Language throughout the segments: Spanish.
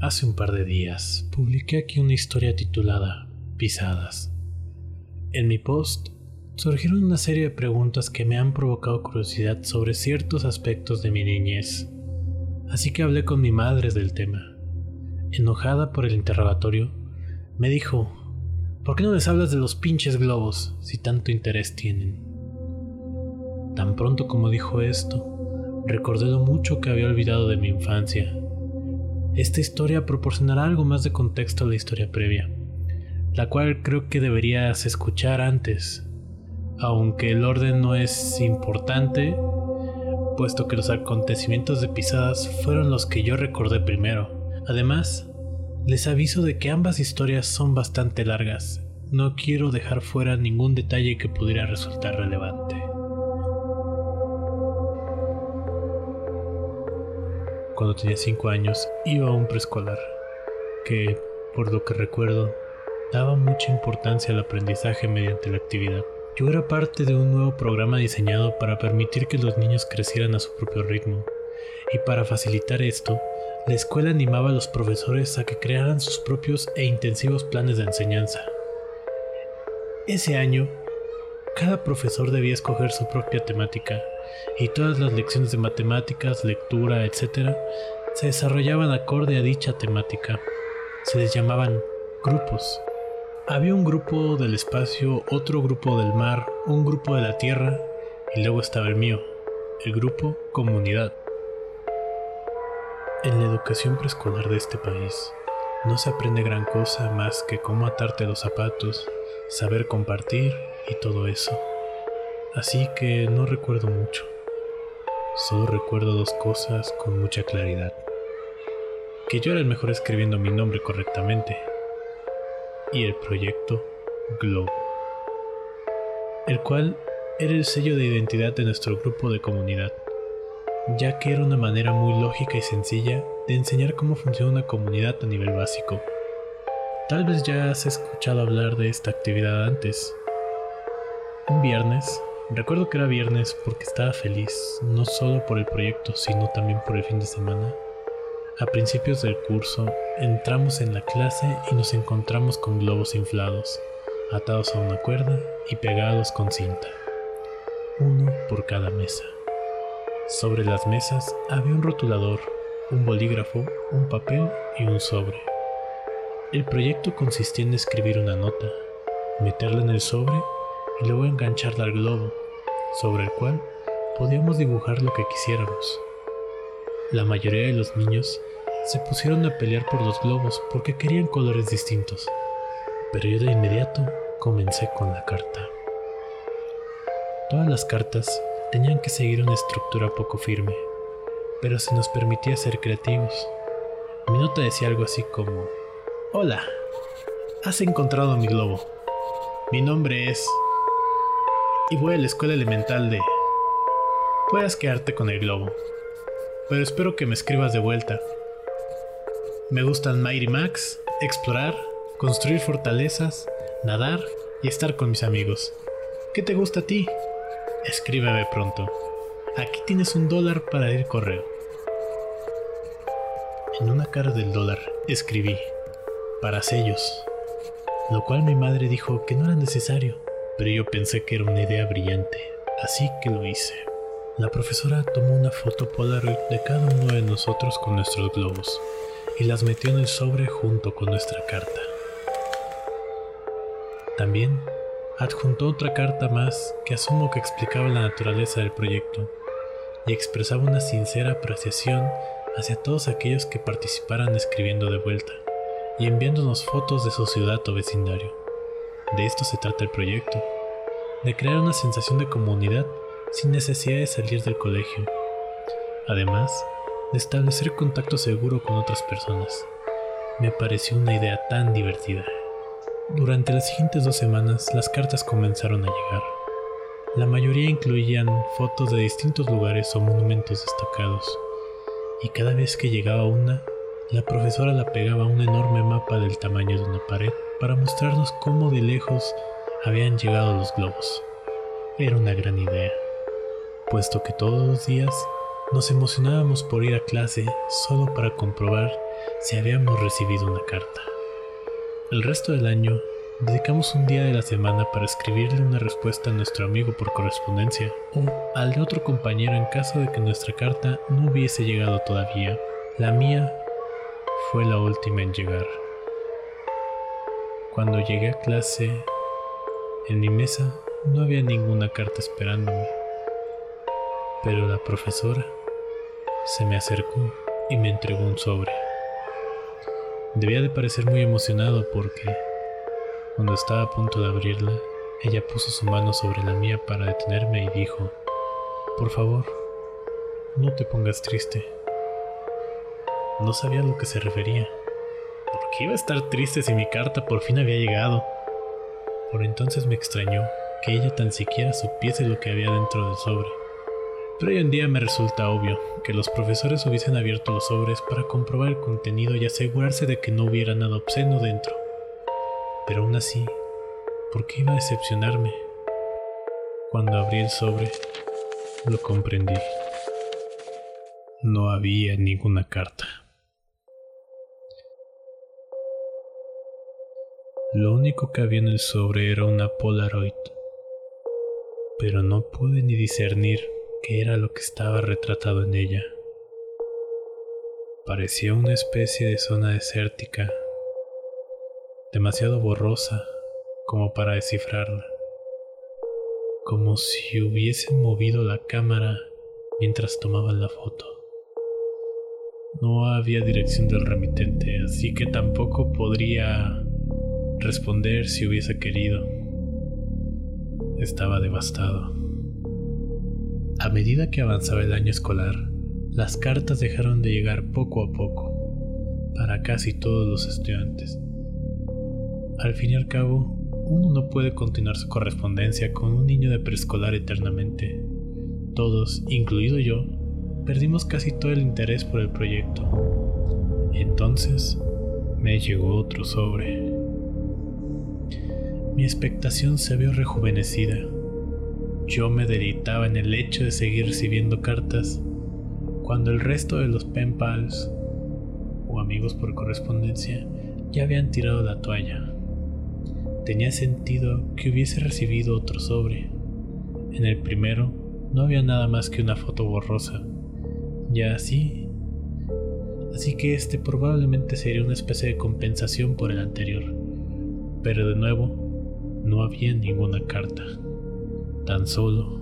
Hace un par de días publiqué aquí una historia titulada Pisadas. En mi post surgieron una serie de preguntas que me han provocado curiosidad sobre ciertos aspectos de mi niñez. Así que hablé con mi madre del tema. Enojada por el interrogatorio, me dijo, ¿por qué no les hablas de los pinches globos si tanto interés tienen? Tan pronto como dijo esto, recordé lo mucho que había olvidado de mi infancia esta historia proporcionará algo más de contexto a la historia previa, la cual creo que deberías escuchar antes, aunque el orden no es importante, puesto que los acontecimientos de pisadas fueron los que yo recordé primero. Además, les aviso de que ambas historias son bastante largas, no quiero dejar fuera ningún detalle que pudiera resultar relevante. Cuando tenía 5 años, iba a un preescolar, que, por lo que recuerdo, daba mucha importancia al aprendizaje mediante la actividad. Yo era parte de un nuevo programa diseñado para permitir que los niños crecieran a su propio ritmo, y para facilitar esto, la escuela animaba a los profesores a que crearan sus propios e intensivos planes de enseñanza. Ese año, cada profesor debía escoger su propia temática y todas las lecciones de matemáticas, lectura, etc., se desarrollaban acorde a dicha temática. Se les llamaban grupos. Había un grupo del espacio, otro grupo del mar, un grupo de la tierra y luego estaba el mío, el grupo comunidad. En la educación preescolar de este país no se aprende gran cosa más que cómo atarte los zapatos, saber compartir y todo eso. Así que no recuerdo mucho. Solo recuerdo dos cosas con mucha claridad. Que yo era el mejor escribiendo mi nombre correctamente. Y el proyecto Globo. El cual era el sello de identidad de nuestro grupo de comunidad, ya que era una manera muy lógica y sencilla de enseñar cómo funciona una comunidad a nivel básico. Tal vez ya has escuchado hablar de esta actividad antes. Un viernes Recuerdo que era viernes porque estaba feliz, no solo por el proyecto, sino también por el fin de semana. A principios del curso, entramos en la clase y nos encontramos con globos inflados, atados a una cuerda y pegados con cinta, uno por cada mesa. Sobre las mesas había un rotulador, un bolígrafo, un papel y un sobre. El proyecto consistía en escribir una nota, meterla en el sobre y luego engancharla al globo, sobre el cual podíamos dibujar lo que quisiéramos. La mayoría de los niños se pusieron a pelear por los globos porque querían colores distintos, pero yo de inmediato comencé con la carta. Todas las cartas tenían que seguir una estructura poco firme, pero se nos permitía ser creativos. Mi nota decía algo así como, Hola, has encontrado mi globo. Mi nombre es y voy a la escuela elemental de... Puedas quedarte con el globo, pero espero que me escribas de vuelta. Me gustan Mighty Max, explorar, construir fortalezas, nadar y estar con mis amigos. ¿Qué te gusta a ti? Escríbeme pronto. Aquí tienes un dólar para el correo. En una cara del dólar escribí, para sellos, lo cual mi madre dijo que no era necesario pero yo pensé que era una idea brillante, así que lo hice. La profesora tomó una foto Polaroid de cada uno de nosotros con nuestros globos y las metió en el sobre junto con nuestra carta. También adjuntó otra carta más que asumo que explicaba la naturaleza del proyecto y expresaba una sincera apreciación hacia todos aquellos que participaran escribiendo de vuelta y enviándonos fotos de su ciudad o vecindario. De esto se trata el proyecto, de crear una sensación de comunidad sin necesidad de salir del colegio. Además, de establecer contacto seguro con otras personas. Me pareció una idea tan divertida. Durante las siguientes dos semanas las cartas comenzaron a llegar. La mayoría incluían fotos de distintos lugares o monumentos destacados, y cada vez que llegaba una, la profesora la pegaba a un enorme mapa del tamaño de una pared para mostrarnos cómo de lejos habían llegado los globos. Era una gran idea, puesto que todos los días nos emocionábamos por ir a clase solo para comprobar si habíamos recibido una carta. El resto del año dedicamos un día de la semana para escribirle una respuesta a nuestro amigo por correspondencia o al de otro compañero en caso de que nuestra carta no hubiese llegado todavía. La mía fue la última en llegar. Cuando llegué a clase, en mi mesa no había ninguna carta esperándome, pero la profesora se me acercó y me entregó un sobre. Debía de parecer muy emocionado porque, cuando estaba a punto de abrirla, ella puso su mano sobre la mía para detenerme y dijo, por favor, no te pongas triste. No sabía a lo que se refería. ¿Por qué iba a estar triste si mi carta por fin había llegado? Por entonces me extrañó que ella tan siquiera supiese lo que había dentro del sobre. Pero hoy en día me resulta obvio que los profesores hubiesen abierto los sobres para comprobar el contenido y asegurarse de que no hubiera nada obsceno dentro. Pero aún así, ¿por qué iba a decepcionarme? Cuando abrí el sobre, lo comprendí. No había ninguna carta. Lo único que había en el sobre era una Polaroid, pero no pude ni discernir qué era lo que estaba retratado en ella. Parecía una especie de zona desértica, demasiado borrosa como para descifrarla, como si hubiesen movido la cámara mientras tomaban la foto. No había dirección del remitente, así que tampoco podría responder si hubiese querido. Estaba devastado. A medida que avanzaba el año escolar, las cartas dejaron de llegar poco a poco para casi todos los estudiantes. Al fin y al cabo, uno no puede continuar su correspondencia con un niño de preescolar eternamente. Todos, incluido yo, perdimos casi todo el interés por el proyecto. Entonces, me llegó otro sobre. Mi expectación se vio rejuvenecida yo me deleitaba en el hecho de seguir recibiendo cartas cuando el resto de los pen pals o amigos por correspondencia ya habían tirado la toalla. Tenía sentido que hubiese recibido otro sobre. En el primero no había nada más que una foto borrosa. Ya así. Así que este probablemente sería una especie de compensación por el anterior. Pero de nuevo, no había ninguna carta tan solo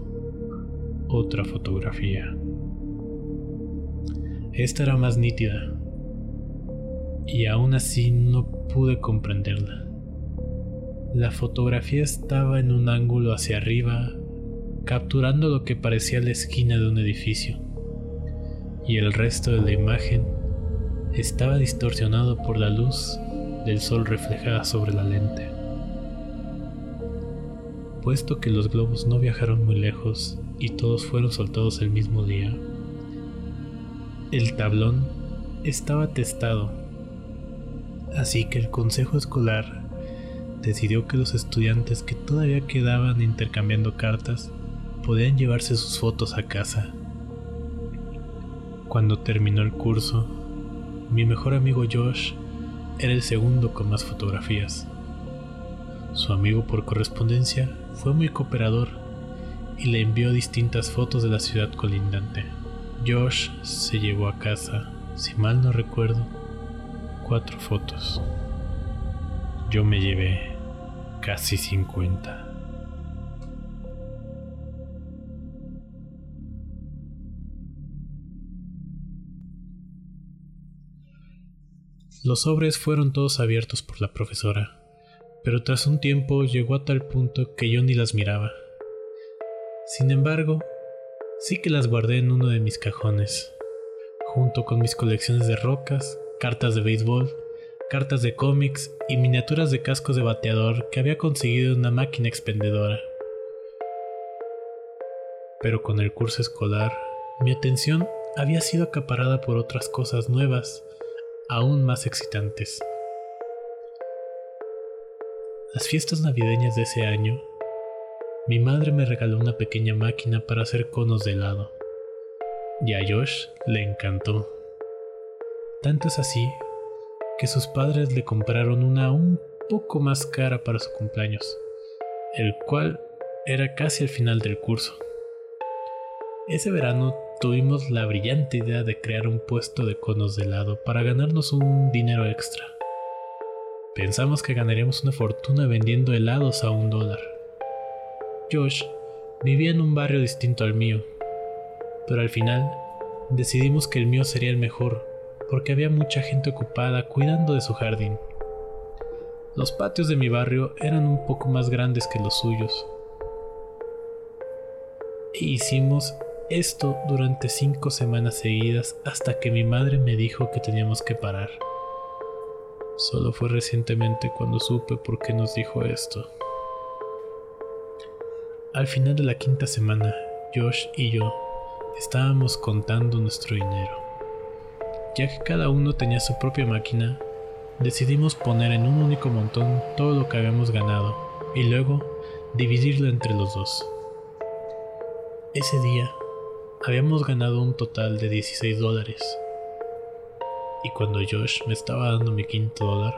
otra fotografía. Esta era más nítida y aún así no pude comprenderla. La fotografía estaba en un ángulo hacia arriba, capturando lo que parecía la esquina de un edificio, y el resto de la imagen estaba distorsionado por la luz del sol reflejada sobre la lente puesto que los globos no viajaron muy lejos y todos fueron soltados el mismo día. El tablón estaba testado, así que el consejo escolar decidió que los estudiantes que todavía quedaban intercambiando cartas podían llevarse sus fotos a casa. Cuando terminó el curso, mi mejor amigo Josh era el segundo con más fotografías. Su amigo por correspondencia fue muy cooperador y le envió distintas fotos de la ciudad colindante. Josh se llevó a casa, si mal no recuerdo, cuatro fotos. Yo me llevé casi 50. Los sobres fueron todos abiertos por la profesora pero tras un tiempo llegó a tal punto que yo ni las miraba. Sin embargo, sí que las guardé en uno de mis cajones, junto con mis colecciones de rocas, cartas de béisbol, cartas de cómics y miniaturas de cascos de bateador que había conseguido en una máquina expendedora. Pero con el curso escolar, mi atención había sido acaparada por otras cosas nuevas, aún más excitantes. Las fiestas navideñas de ese año, mi madre me regaló una pequeña máquina para hacer conos de helado. Y a Josh le encantó. Tanto es así que sus padres le compraron una un poco más cara para su cumpleaños, el cual era casi el final del curso. Ese verano tuvimos la brillante idea de crear un puesto de conos de helado para ganarnos un dinero extra. Pensamos que ganaríamos una fortuna vendiendo helados a un dólar. Josh vivía en un barrio distinto al mío, pero al final decidimos que el mío sería el mejor porque había mucha gente ocupada cuidando de su jardín. Los patios de mi barrio eran un poco más grandes que los suyos. E hicimos esto durante cinco semanas seguidas hasta que mi madre me dijo que teníamos que parar. Solo fue recientemente cuando supe por qué nos dijo esto. Al final de la quinta semana, Josh y yo estábamos contando nuestro dinero. Ya que cada uno tenía su propia máquina, decidimos poner en un único montón todo lo que habíamos ganado y luego dividirlo entre los dos. Ese día habíamos ganado un total de 16 dólares. Y cuando Josh me estaba dando mi quinto dólar,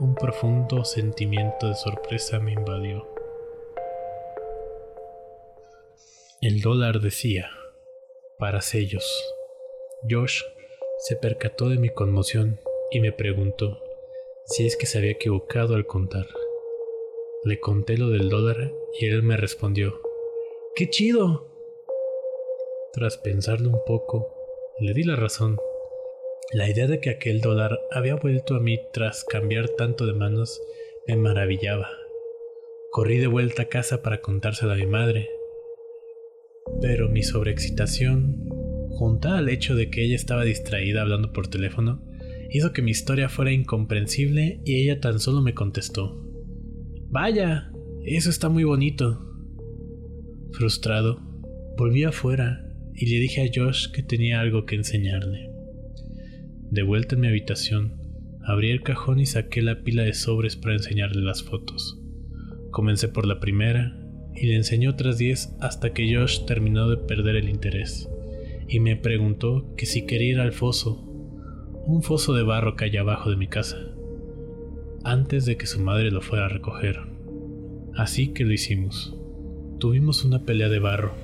un profundo sentimiento de sorpresa me invadió. El dólar decía, para sellos. Josh se percató de mi conmoción y me preguntó si es que se había equivocado al contar. Le conté lo del dólar y él me respondió, ¡Qué chido! Tras pensarlo un poco, le di la razón. La idea de que aquel dólar había vuelto a mí tras cambiar tanto de manos me maravillaba. Corrí de vuelta a casa para contárselo a mi madre. Pero mi sobreexcitación, juntada al hecho de que ella estaba distraída hablando por teléfono, hizo que mi historia fuera incomprensible y ella tan solo me contestó. Vaya, eso está muy bonito. Frustrado, volví afuera y le dije a Josh que tenía algo que enseñarle. De vuelta en mi habitación, abrí el cajón y saqué la pila de sobres para enseñarle las fotos. Comencé por la primera y le enseñé otras diez hasta que Josh terminó de perder el interés y me preguntó que si quería ir al foso, un foso de barro que hay abajo de mi casa, antes de que su madre lo fuera a recoger. Así que lo hicimos. Tuvimos una pelea de barro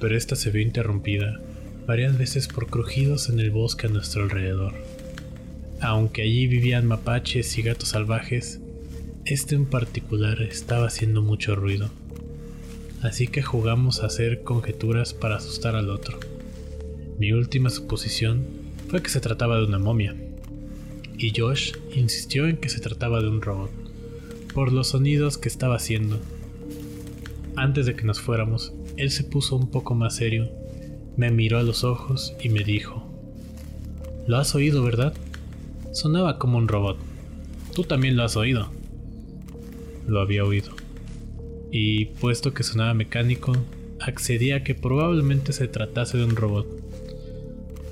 pero esta se vio interrumpida varias veces por crujidos en el bosque a nuestro alrededor. Aunque allí vivían mapaches y gatos salvajes, este en particular estaba haciendo mucho ruido. Así que jugamos a hacer conjeturas para asustar al otro. Mi última suposición fue que se trataba de una momia, y Josh insistió en que se trataba de un robot, por los sonidos que estaba haciendo. Antes de que nos fuéramos, él se puso un poco más serio, me miró a los ojos y me dijo, Lo has oído, ¿verdad? Sonaba como un robot. Tú también lo has oído. Lo había oído. Y puesto que sonaba mecánico, accedí a que probablemente se tratase de un robot.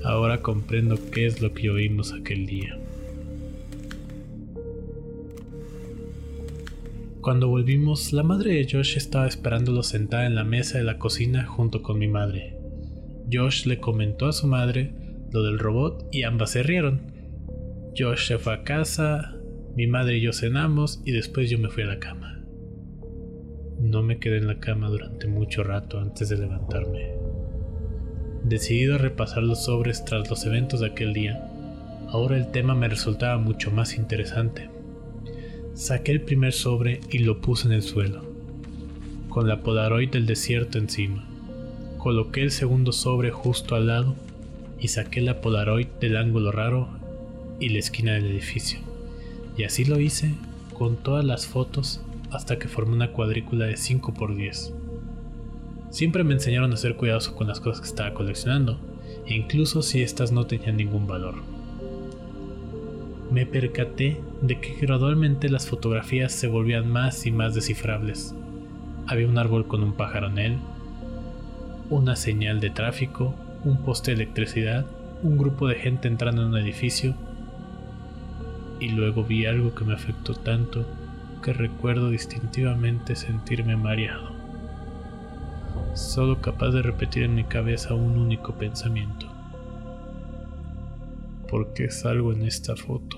Ahora comprendo qué es lo que oímos aquel día. Cuando volvimos, la madre de Josh estaba esperándolo sentada en la mesa de la cocina junto con mi madre. Josh le comentó a su madre lo del robot y ambas se rieron. Josh se fue a casa, mi madre y yo cenamos y después yo me fui a la cama. No me quedé en la cama durante mucho rato antes de levantarme. Decidido a repasar los sobres tras los eventos de aquel día, ahora el tema me resultaba mucho más interesante. Saqué el primer sobre y lo puse en el suelo, con la Polaroid del desierto encima. Coloqué el segundo sobre justo al lado y saqué la Polaroid del ángulo raro y la esquina del edificio. Y así lo hice con todas las fotos hasta que formé una cuadrícula de 5x10. Siempre me enseñaron a ser cuidadoso con las cosas que estaba coleccionando, incluso si estas no tenían ningún valor me percaté de que gradualmente las fotografías se volvían más y más descifrables. Había un árbol con un pájaro en él, una señal de tráfico, un poste de electricidad, un grupo de gente entrando en un edificio, y luego vi algo que me afectó tanto que recuerdo distintivamente sentirme mareado, solo capaz de repetir en mi cabeza un único pensamiento. ¿Por qué salgo en esta foto?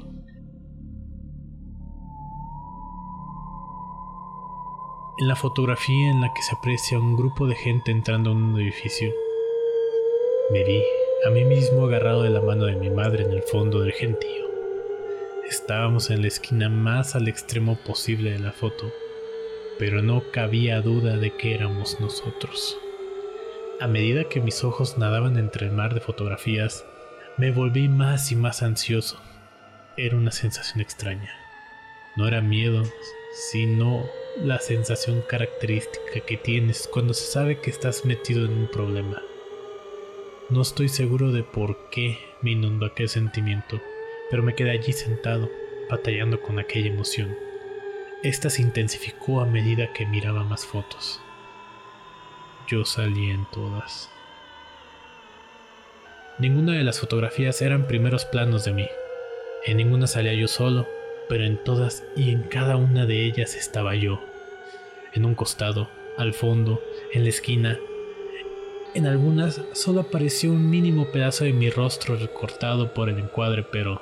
En la fotografía en la que se aprecia un grupo de gente entrando en un edificio, me vi a mí mismo agarrado de la mano de mi madre en el fondo del gentío. Estábamos en la esquina más al extremo posible de la foto, pero no cabía duda de que éramos nosotros. A medida que mis ojos nadaban entre el mar de fotografías, me volví más y más ansioso. Era una sensación extraña. No era miedo, sino la sensación característica que tienes cuando se sabe que estás metido en un problema. No estoy seguro de por qué me inundó aquel sentimiento, pero me quedé allí sentado, batallando con aquella emoción. Esta se intensificó a medida que miraba más fotos. Yo salí en todas. Ninguna de las fotografías eran primeros planos de mí. En ninguna salía yo solo, pero en todas y en cada una de ellas estaba yo. En un costado, al fondo, en la esquina. En algunas solo apareció un mínimo pedazo de mi rostro recortado por el encuadre, pero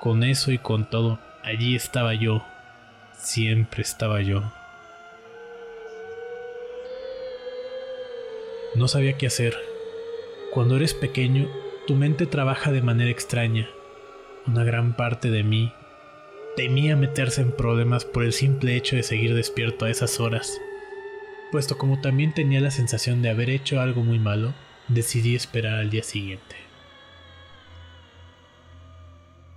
con eso y con todo, allí estaba yo. Siempre estaba yo. No sabía qué hacer. Cuando eres pequeño, tu mente trabaja de manera extraña. Una gran parte de mí temía meterse en problemas por el simple hecho de seguir despierto a esas horas. Puesto como también tenía la sensación de haber hecho algo muy malo, decidí esperar al día siguiente.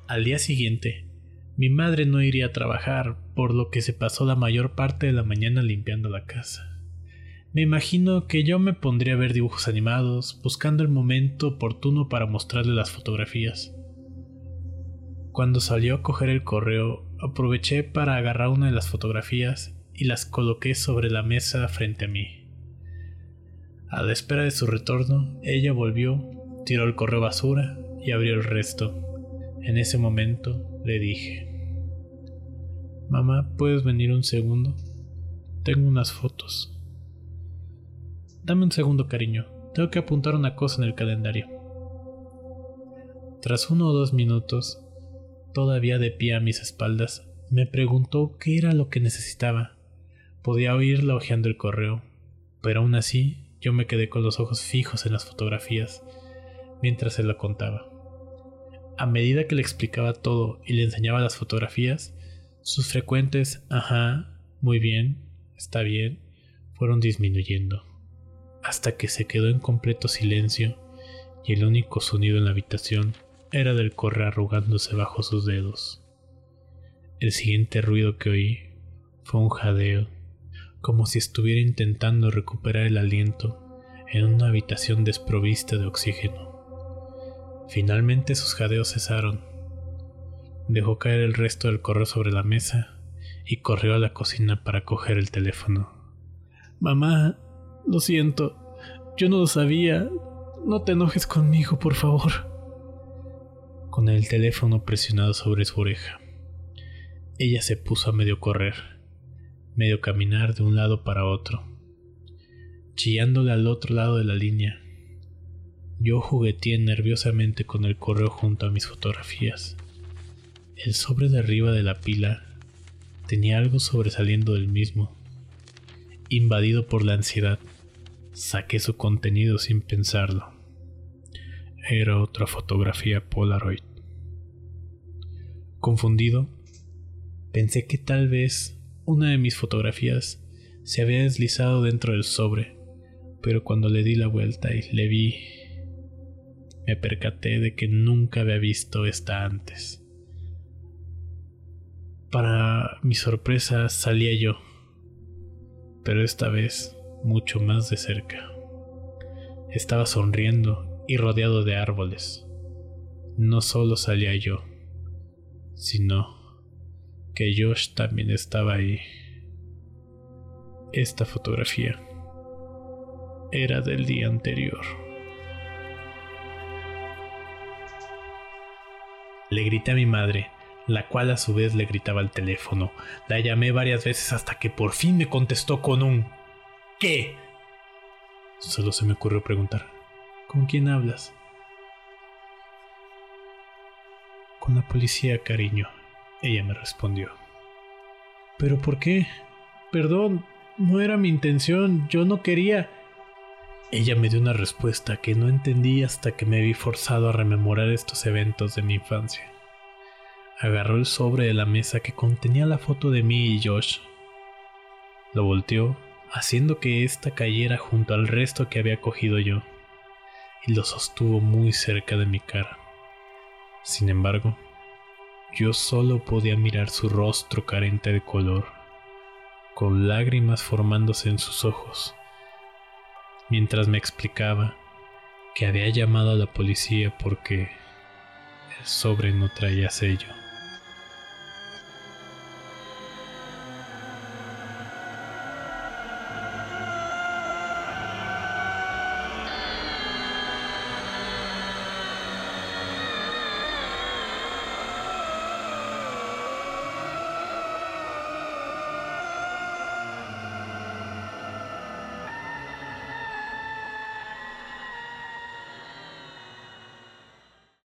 Al día siguiente, mi madre no iría a trabajar, por lo que se pasó la mayor parte de la mañana limpiando la casa. Me imagino que yo me pondría a ver dibujos animados, buscando el momento oportuno para mostrarle las fotografías. Cuando salió a coger el correo, aproveché para agarrar una de las fotografías y las coloqué sobre la mesa frente a mí. A la espera de su retorno, ella volvió, tiró el correo basura y abrió el resto. En ese momento le dije, Mamá, ¿puedes venir un segundo? Tengo unas fotos. Dame un segundo, cariño. Tengo que apuntar una cosa en el calendario. Tras uno o dos minutos, todavía de pie a mis espaldas, me preguntó qué era lo que necesitaba. Podía oírla hojeando el correo, pero aún así yo me quedé con los ojos fijos en las fotografías mientras se lo contaba. A medida que le explicaba todo y le enseñaba las fotografías, sus frecuentes ajá, muy bien, está bien, fueron disminuyendo, hasta que se quedó en completo silencio y el único sonido en la habitación era del correo arrugándose bajo sus dedos. El siguiente ruido que oí fue un jadeo, como si estuviera intentando recuperar el aliento en una habitación desprovista de oxígeno. Finalmente sus jadeos cesaron. Dejó caer el resto del correo sobre la mesa y corrió a la cocina para coger el teléfono. Mamá, lo siento, yo no lo sabía. No te enojes conmigo, por favor con el teléfono presionado sobre su oreja. Ella se puso a medio correr, medio caminar de un lado para otro, chillándole al otro lado de la línea. Yo jugueteé nerviosamente con el correo junto a mis fotografías. El sobre de arriba de la pila tenía algo sobresaliendo del mismo. Invadido por la ansiedad, saqué su contenido sin pensarlo. Era otra fotografía Polaroid. Confundido, pensé que tal vez una de mis fotografías se había deslizado dentro del sobre, pero cuando le di la vuelta y le vi, me percaté de que nunca había visto esta antes. Para mi sorpresa salía yo, pero esta vez mucho más de cerca. Estaba sonriendo y rodeado de árboles. No solo salía yo, sino que Josh también estaba ahí. Esta fotografía era del día anterior. Le grité a mi madre, la cual a su vez le gritaba al teléfono. La llamé varias veces hasta que por fin me contestó con un ¿Qué? Solo se me ocurrió preguntar, ¿con quién hablas? Con la policía, cariño, ella me respondió. ¿Pero por qué? Perdón, no era mi intención, yo no quería. Ella me dio una respuesta que no entendí hasta que me vi forzado a rememorar estos eventos de mi infancia. Agarró el sobre de la mesa que contenía la foto de mí y Josh. Lo volteó, haciendo que ésta cayera junto al resto que había cogido yo, y lo sostuvo muy cerca de mi cara. Sin embargo, yo solo podía mirar su rostro carente de color, con lágrimas formándose en sus ojos, mientras me explicaba que había llamado a la policía porque el sobre no traía sello.